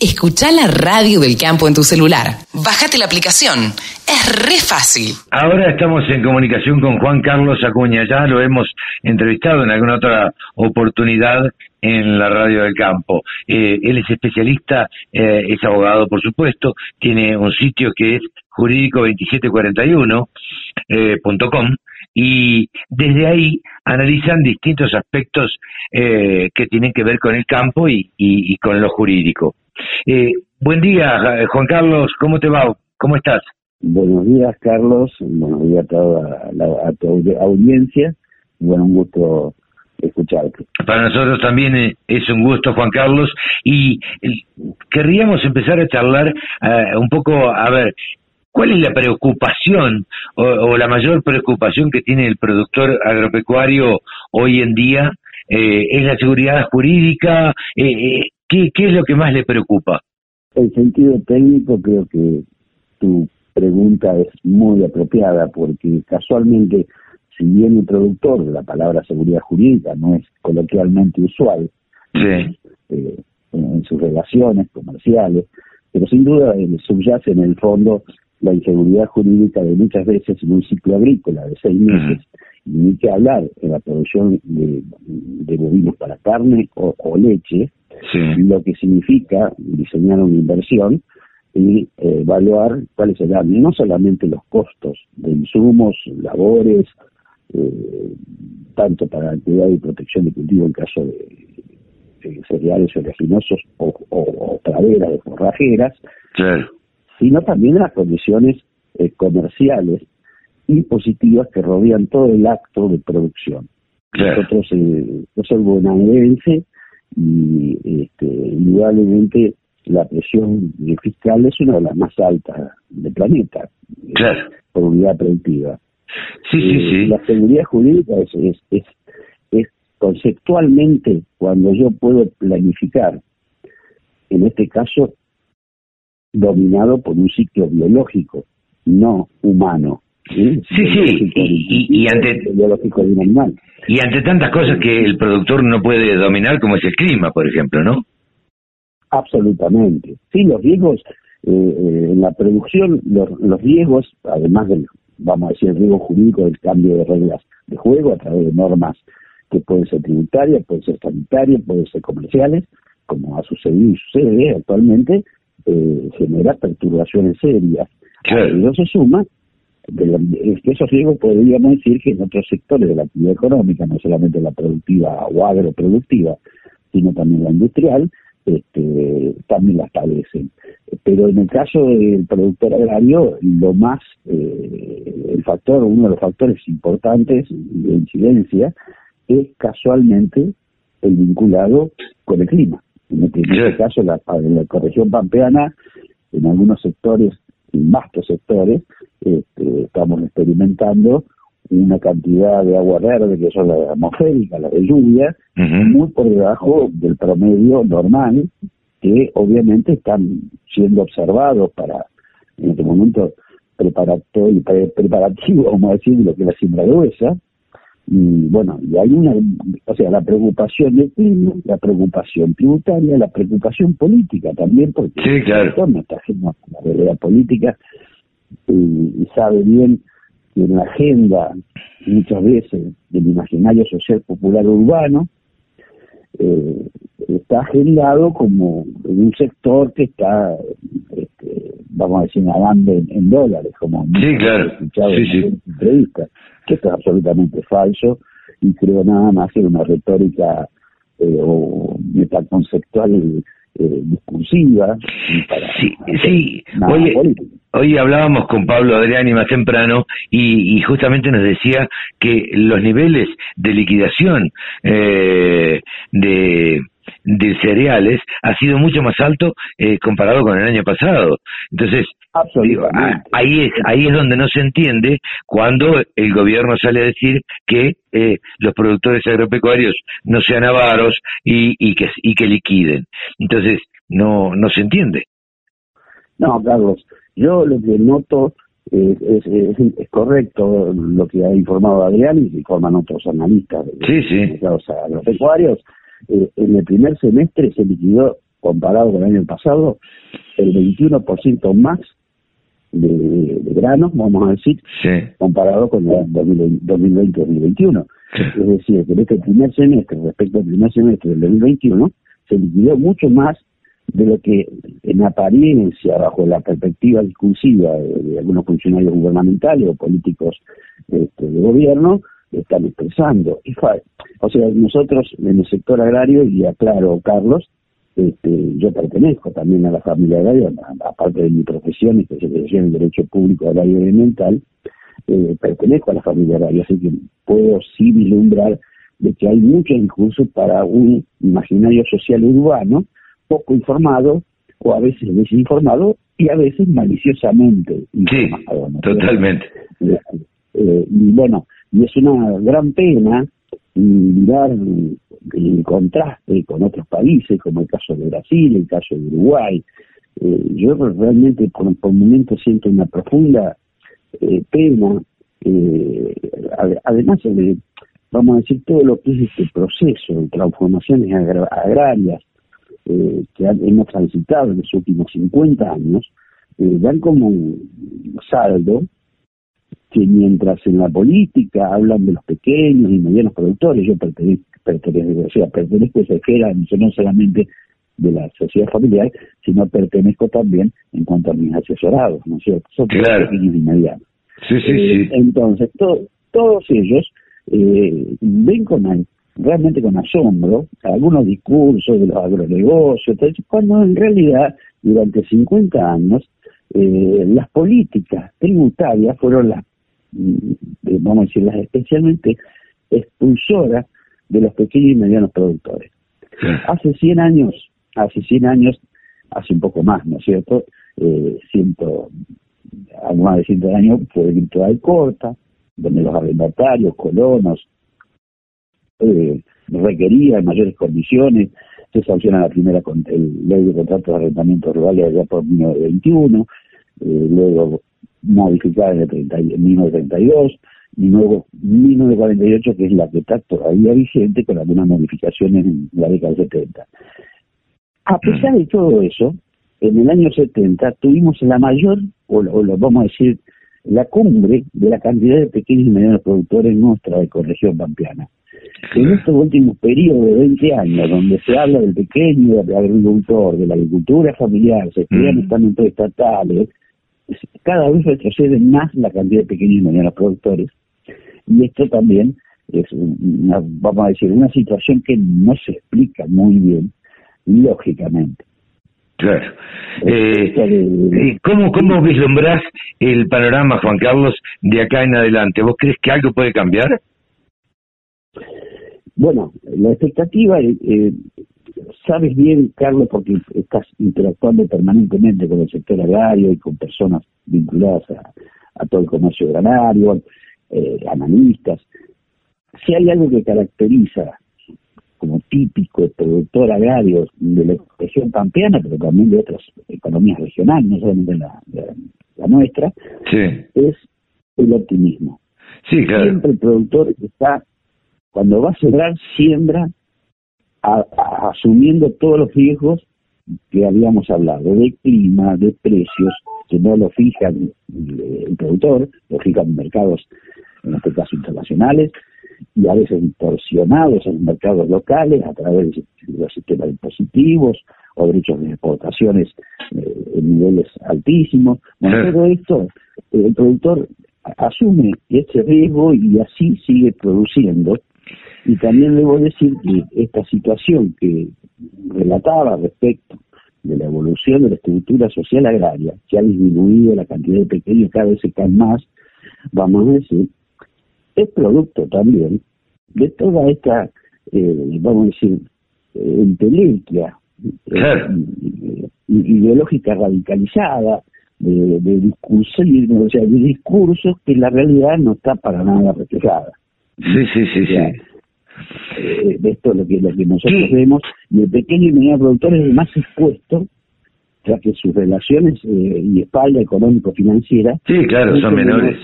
Escucha la radio del campo en tu celular. Bájate la aplicación. Es re fácil. Ahora estamos en comunicación con Juan Carlos Acuña. Ya lo hemos entrevistado en alguna otra oportunidad en la radio del campo. Eh, él es especialista, eh, es abogado, por supuesto. Tiene un sitio que es jurídico2741.com eh, y desde ahí analizan distintos aspectos que tienen que ver con el campo y con lo jurídico. Eh, buen día, Juan Carlos, ¿cómo te va? ¿Cómo estás? Buenos días, Carlos. Buenos días a toda la, a tu audiencia. Bueno, un gusto escucharte. Para nosotros también eh, es un gusto, Juan Carlos, y querríamos empezar a charlar eh, un poco, a ver, ¿cuál es la preocupación o, la mayor preocupación que tiene el productor agropecuario hoy en día? ¿Es la seguridad jurídica? ¿Qué, ¿Qué es lo que más le preocupa? El sentido técnico creo que tu pregunta es muy apropiada porque casualmente, si bien el productor de la palabra seguridad jurídica no es coloquialmente usual eh, en, sus relaciones comerciales, pero sin duda eh, subyace en el fondo la inseguridad jurídica de muchas veces en un ciclo agrícola de seis meses, y ni que hablar en la producción de, bovinos para carne o leche, lo que significa diseñar una inversión y eh, evaluar cuáles serán no solamente los costos de insumos, labores, eh, tanto para actividad y protección de cultivo en caso de, cereales oleaginosos o, o, praderas de forrajeras, sino también las condiciones eh, comerciales y positivas que rodean todo el acto de producción. Nosotros, eh, yo soy bonaerense, y este, indudablemente la presión fiscal es una de las más altas del planeta por unidad productiva. Sí, sí, eh, sí. La seguridad jurídica es, es, es, es conceptualmente cuando yo puedo planificar, en este caso, dominado por un ciclo biológico, no humano. Sí, sí, y, ante, y ante tantas cosas que el productor no puede dominar, como es el clima, por ejemplo, ¿no? Absolutamente. Sí, los riesgos eh, eh, en la producción, los, los riesgos, además del, vamos a decir, el riesgo jurídico del cambio de reglas de juego a través de normas que pueden ser tributarias, pueden ser sanitarias, pueden ser comerciales, como ha sucedido y sucede actualmente, eh, genera perturbaciones serias. Claro. Y eso se suma de esos riesgos podríamos decir que en otros sectores de la actividad económica, no solamente la productiva o agroproductiva, sino también la industrial, este, también las padecen. Pero en el caso del productor agrario, lo más, eh, el factor, uno de los factores importantes de incidencia es casualmente el vinculado con el clima. En este, este caso, la, la corregión pampeana, en algunos sectores, vastos sectores, este, estamos experimentando una cantidad de agua verde, que son las atmosféricas, las de lluvia, muy por debajo del promedio normal, que obviamente están siendo observados para, en este momento, preparatorio, preparativo, vamos a decir, lo que es la siembra gruesa. Y bueno, y hay una, o sea, la preocupación del clima, la preocupación tributaria, la preocupación política también, porque sí, claro. no está haciendo la realidad política y, sabe bien que en la agenda muchas veces del imaginario social popular urbano eh, está agendado como en un sector que está, este, vamos a decir, nadando en, dólares, como sí, claro. escuchado en sí. entrevista, que esto es absolutamente falso y creo nada más que una retórica eh, o metaconceptual eh, discursiva. sí, sí. Hoy, hablábamos con Pablo Adriani más temprano y, justamente nos decía que los niveles de liquidación eh, de de cereales ha sido mucho más alto eh, comparado con el año pasado. Entonces, ahí es ahí es donde no se entiende cuando el gobierno sale a decir que eh, los productores agropecuarios no sean avaros y, y que y que liquiden. Entonces, no no se entiende. No, Carlos, yo lo que noto es, es, correcto lo que ha informado Adrián y que informan otros analistas de, los agropecuarios eh, en el primer semestre se liquidó comparado con el año pasado, el 21% más de, de, granos, vamos a decir, comparado con el 2020-2021. Es decir, que en este primer semestre, respecto al primer semestre del 2021, se liquidó mucho más de lo que en apariencia, bajo la perspectiva discursiva de, algunos funcionarios gubernamentales o políticos este, de gobierno, están expresando. o sea, nosotros en el sector agrario, y aclaro, Carlos, este, yo pertenezco también a la familia agraria, aparte de mi profesión, especialización en Derecho Público Agrario y Ambiental, eh, pertenezco a la familia agraria, así que puedo sí vislumbrar de que hay mucho discursos para un imaginario social urbano poco informado o a veces desinformado y a veces maliciosamente informado. Sí, totalmente. Eh, eh, y bueno, y es una gran pena mirar el contraste con otros países, como el caso de Brasil, el caso de Uruguay. Eh, yo realmente por, por momentos siento una profunda pena, además de, vamos a decir, todo lo que es este proceso de transformaciones agrarias eh, que hemos transitado en los últimos 50 años, eh, dan como un saldo que mientras en la política hablan de los pequeños y medianos productores, yo pertenezco, pertenezco, o sea, pertenezco a esa esfera no solamente de la sociedad familiar, sino pertenezco también en cuanto a mis asesorados, ¿no es cierto? Son pequeños y medianos. Sí, sí, sí. Eh, entonces, todos ellos ven con realmente con asombro algunos discursos de los agronegocios, cuando en realidad durante 50 años eh, las políticas tributarias fueron las, eh, vamos a decir, las especialmente expulsoras de los pequeños y medianos productores. Hace 100 años, hace 100 años, hace un poco más, ¿no es cierto? Eh, ciento, más de 100 años fue el de corta, donde los arrendatarios, colonos, eh, requería en mayores condiciones, se sanciona la primera con el ley de contratos de arrendamiento rurales allá por 1921, eh, luego modificada en, el 1932 y luego 1948 que es la que está todavía vigente con algunas modificaciones en la década del 70. A pesar de todo eso, en el año 70 tuvimos la mayor, o, lo vamos a decir, la cumbre de la cantidad de pequeños y medianos productores en nuestra ecorregión pampeana. En estos últimos periodos de 20 años, donde se habla del pequeño agricultor, de la agricultura familiar, se crean mm. estamentos estatales, cada vez retrocede más la cantidad de pequeños y medianos productores. Y esto también es, vamos a decir, una situación que no se explica muy bien, lógicamente. Claro. Eh, eh, ¿cómo, ¿Cómo vislumbrás el panorama, Juan Carlos, de acá en adelante? ¿Vos crees que algo puede cambiar? Bueno, la expectativa, eh, eh, sabes bien, Carlos, porque estás interactuando permanentemente con el sector agrario y con personas vinculadas a, todo el comercio agrario, eh, analistas. Si hay algo que caracteriza como típico productor agrario de la región pampeana, pero también de otras economías regionales, no solamente la, la, nuestra, es el optimismo. Sí, claro. Siempre el productor está cuando va a sembrar, siembra asumiendo todos los riesgos que habíamos hablado, de clima, de precios, que no lo fija el productor, lo fijan mercados, en este caso internacionales, y a veces distorsionados en mercados locales a través de los sistemas impositivos o derechos de exportaciones eh, en niveles altísimos. Bueno, todo esto, el productor asume ese riesgo y así sigue produciendo y también debo decir que esta situación que relataba respecto de la evolución de la estructura social agraria, que ha disminuido la cantidad de pequeños, cada vez se caen más, vamos a decir, es producto también de toda esta, eh, vamos a decir, eh, entelequia eh, ideológica radicalizada, de, de discursos, o sea, de discursos que la realidad no está para nada reflejada. Sí, sí, sí, sí. Eh, esto es lo que, lo que nosotros vemos, y el pequeño y mediano productor es el más expuesto, ya que sus relaciones eh, y espalda económico-financiera... Sí, claro, son menores.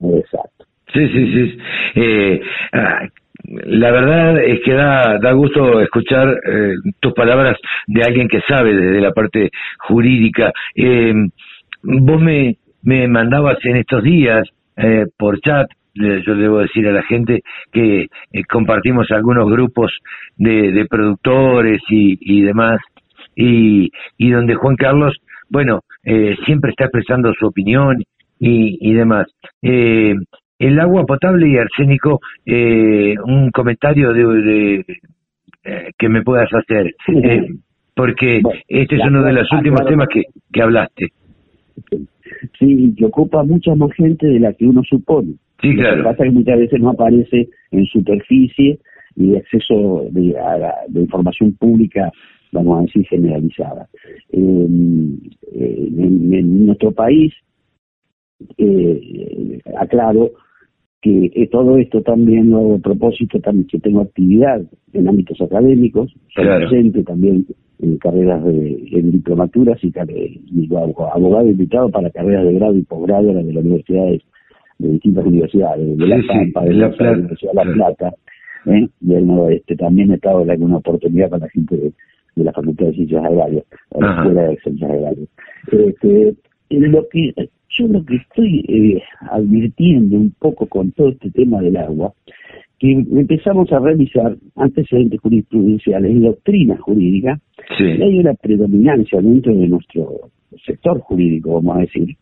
Exacto. Sí, sí, sí. Eh, ah, la verdad es que da, da gusto escuchar eh, tus palabras de alguien que sabe desde la parte jurídica. Eh, vos me, me mandabas en estos días eh, por chat, yo debo decir a la gente que compartimos algunos grupos de, de productores y, y demás, y, y donde Juan Carlos, bueno, siempre está expresando su opinión y, y demás. Eh, el agua potable y arsénico, eh, un comentario de, eh, que me puedas hacer, eh, porque este es uno de los últimos temas que, que hablaste. Sí, que ocupa mucha más gente de la que uno supone. Sí, claro. Lo que pasa es que muchas veces no aparece en superficie y acceso de, de información pública, vamos a decir, generalizada. en, en, nuestro país, eh, aclaro, que todo esto también lo hago a propósito también que tengo actividad en ámbitos académicos, soy docente también en carreras de en diplomaturas y, abogado invitado para carreras de grado y posgrado de las universidades de distintas universidades, de La Pampa, de la, Universidad de La Plata, ¿eh? del Noroeste. También he estado en alguna oportunidad con la gente de, la Facultad de Ciencias Agrarias, o la Escuela de Ciencias Agrarias. Este, lo que yo lo que estoy eh, advirtiendo un poco con todo este tema del agua, que empezamos a revisar antecedentes jurisprudenciales y doctrina jurídica, y hay una predominancia dentro de nuestro sector jurídico, vamos a decir,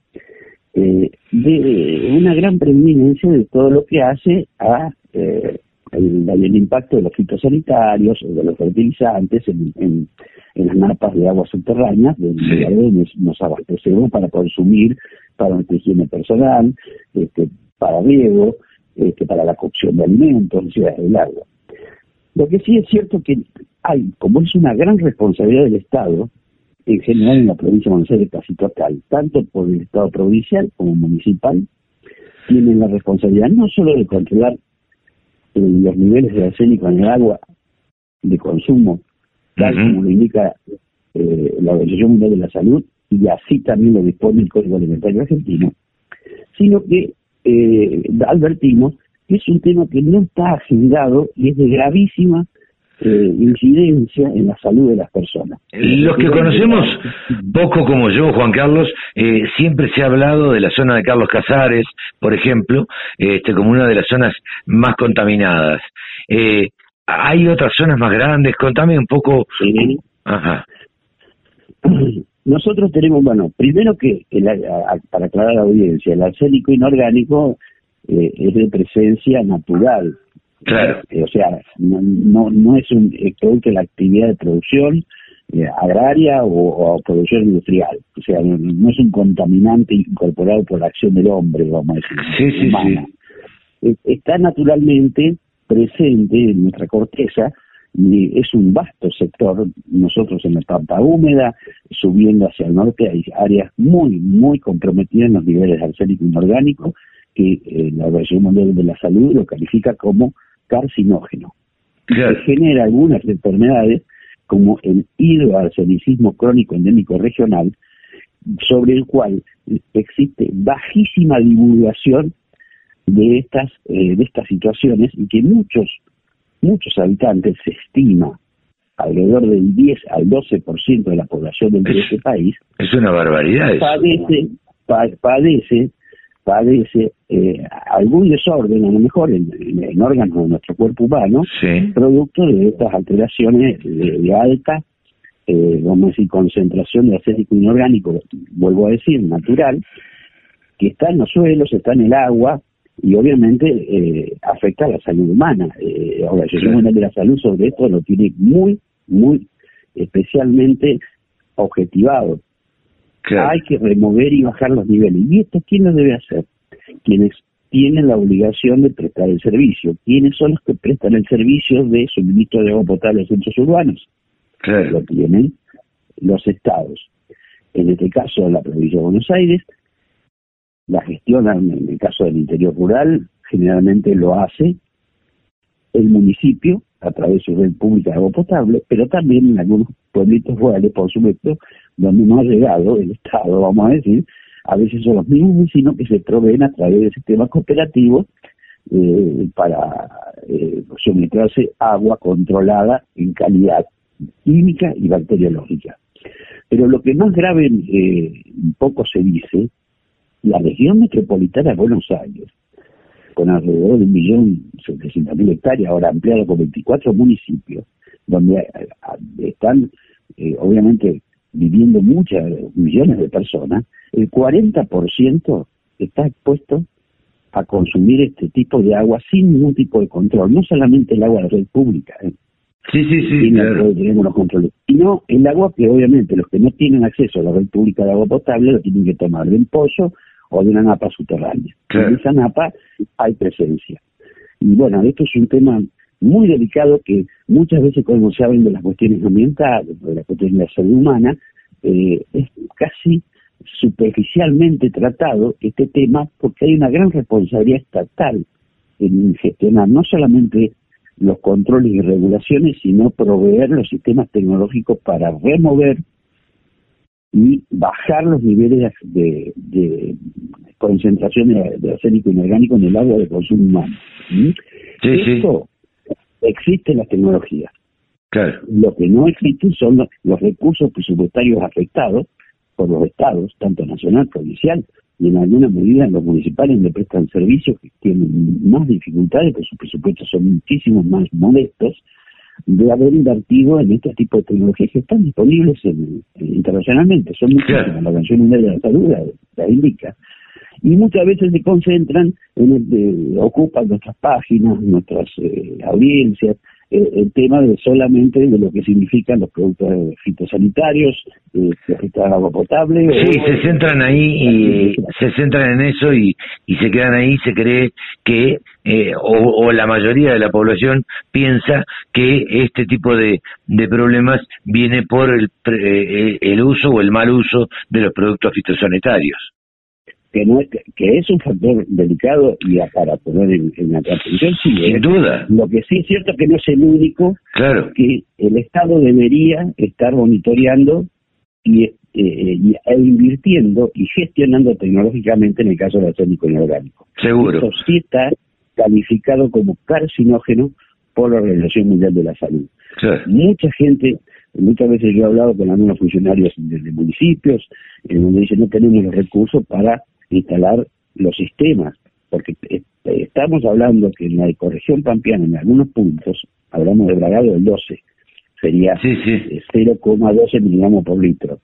eh, de una gran preeminencia de todo lo que hace a eh, el, impacto de los fitosanitarios, de los fertilizantes en, en, las napas de agua subterráneas, de sí. nos abastecemos para consumir para nuestra higiene personal, este, para riego, este, para la cocción de alimentos, o sea, el agua. Lo que sí es cierto que hay, como es una gran responsabilidad del Estado, en general en la provincia de Buenos Aires casi total, tanto por el Estado provincial como municipal, tienen la responsabilidad no solo de controlar eh, los niveles de arsénico en el agua de consumo, tal como lo indica eh, la Organización Mundial de la Salud, y así también lo dispone el Código Alimentario Argentino, sino que eh, advertimos que es un tema que no está agendado y es de gravísima eh, incidencia en la salud de las personas. Los que conocemos poco como yo, Juan Carlos, eh, siempre se ha hablado de la zona de Carlos Casares, por ejemplo, este, como una de las zonas más contaminadas. Eh, ¿Hay otras zonas más grandes? Contame un poco. Sí. Ajá. Nosotros tenemos, bueno, primero que, para aclarar a la audiencia, el arsénico inorgánico eh, es de presencia natural. Claro. Eh, o sea, no, no, es un producto de la actividad de producción eh, agraria o, producción industrial. O sea, no, es un contaminante incorporado por la acción del hombre, vamos a decir. Sí, sí, sí. Está naturalmente presente en nuestra corteza y es un vasto sector. Nosotros en la pampa húmeda, subiendo hacia el norte, hay áreas muy, muy comprometidas en los niveles de arsénico inorgánico, que eh, la Organización Mundial de la Salud lo califica como carcinógeno. Se genera algunas enfermedades, como el hidroarsenicismo crónico endémico regional, sobre el cual existe bajísima divulgación de estas eh, de estas situaciones y que muchos muchos habitantes, se estima alrededor del 10 al 12% de la población de este país. Es una barbaridad. Padece, padece, padece eh, algún desorden, a lo mejor en, órganos de nuestro cuerpo humano, producto de estas alteraciones de, alta, eh, vamos a decir, concentración de acético inorgánico, vuelvo a decir, natural, que está en los suelos, está en el agua, y obviamente eh, afecta a la salud humana. Eh, ahora, la Organización de la Salud sobre esto lo tiene muy, muy especialmente objetivado. Hay que remover y bajar los niveles. ¿Y esto quién lo debe hacer? Quienes tienen la obligación de prestar el servicio. ¿Quiénes son los que prestan el servicio de suministro de agua potable a centros urbanos? Lo tienen los estados. En este caso, la provincia de Buenos Aires, la gestión, en el caso del interior rural, generalmente lo hace el municipio a través de su red pública de agua potable, pero también en algunos pueblitos rurales, por supuesto, donde no ha llegado el Estado, vamos a decir, a veces son los mismos vecinos que se proveen a través de sistemas cooperativos eh, para eh, agua controlada en calidad química y bacteriológica. Pero lo que más grave, eh, poco se dice, la región metropolitana de Buenos Aires, con alrededor de un millón setecientos mil hectáreas, ahora ampliado con 24 municipios, donde eh, están eh, obviamente viviendo muchas millones de personas, el 40% está expuesto a consumir este tipo de agua sin ningún tipo de control, no solamente el agua de red pública, ¿eh? Sí, sí, sí. Claro. Tenemos los controles. Sino el agua que obviamente los que no tienen acceso a la red pública de agua potable lo tienen que tomar de un pozo o de una napa subterránea. En esa napa hay presencia. Y bueno, esto es un tema muy delicado que muchas veces cuando se hablan de las cuestiones ambientales, de las cuestiones de la salud humana, eh, es casi superficialmente tratado este tema porque hay una gran responsabilidad estatal en gestionar no solamente los controles y regulaciones, sino proveer los sistemas tecnológicos para remover y bajar los niveles de, concentración de, de, arsénico inorgánico en el agua de consumo humano. Esto existe en las tecnologías. Lo que no existe son los recursos presupuestarios afectados por los estados, tanto nacional, provincial, y en alguna medida los municipales le prestan servicios que tienen más dificultades, porque sus presupuestos son muchísimo más modestos, de haber invertido en este tipo de tecnologías que están disponibles internacionalmente. Son muchísimas, la Organización Mundial de la Salud la, indica. Y muchas veces se concentran, en el, ocupan nuestras páginas, nuestras eh, audiencias, el tema de solamente de lo que significan los productos fitosanitarios, eh, agua potable. Sí, se centran ahí y se centran en eso y, y se quedan ahí, se cree que, eh, o, la mayoría de la población piensa que este tipo de, de problemas viene por el, eh, el uso o el mal uso de los productos fitosanitarios que no es, que es un factor delicado y para poner en, la atención sí sin ¿eh? duda. lo que sí es cierto que no es el único claro. que el estado debería estar monitoreando y, eh, e invirtiendo y gestionando tecnológicamente en el caso del arsénico inorgánico seguro. Eso sí está calificado como carcinógeno por la Organización Mundial de la Salud. Mucha gente muchas veces yo he hablado con algunos funcionarios de, de municipios en donde dicen no tenemos los recursos para instalar los sistemas, porque estamos hablando que en la ecorregión pampeana, en algunos puntos, hablamos de bragado del 12, sería 0,12 miligramos por litro.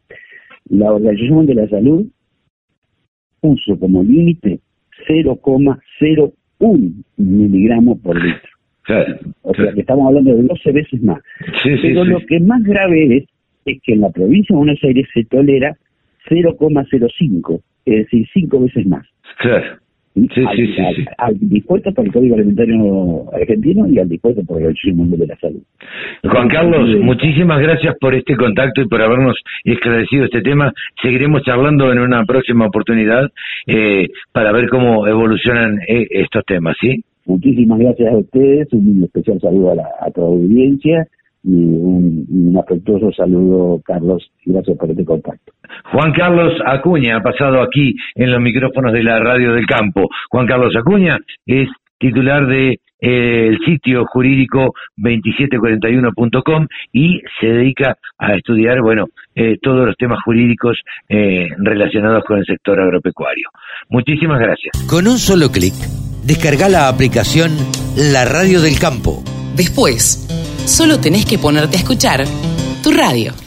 La Organización de la Salud puso como límite 0,01 miligramos por litro. o sea que estamos hablando de 12 veces más. Pero lo que más grave es, es que en la provincia de Buenos Aires se tolera 0,05 es decir, cinco veces más. Claro. Sí, sí, sí, al, dispuesto por el Código Alimentario Argentino y al dispuesto por el Organización Mundial de la Salud. Juan Carlos, muchísimas gracias por este contacto y por habernos esclarecido este tema. Seguiremos charlando en una próxima oportunidad eh, para ver cómo evolucionan eh, estos temas, ¿sí? Muchísimas gracias a ustedes, un especial saludo a, la, a toda la audiencia y un, afectuoso saludo, Carlos, gracias por este contacto. Juan Carlos Acuña ha pasado aquí en los micrófonos de la Radio del Campo. Juan Carlos Acuña es titular de eh, el sitio jurídico 2741.com y se dedica a estudiar, bueno, eh, todos los temas jurídicos eh, relacionados con el sector agropecuario. Muchísimas gracias. Con un solo clic, descarga la aplicación La Radio del Campo. Después, solo tenés que ponerte a escuchar tu radio.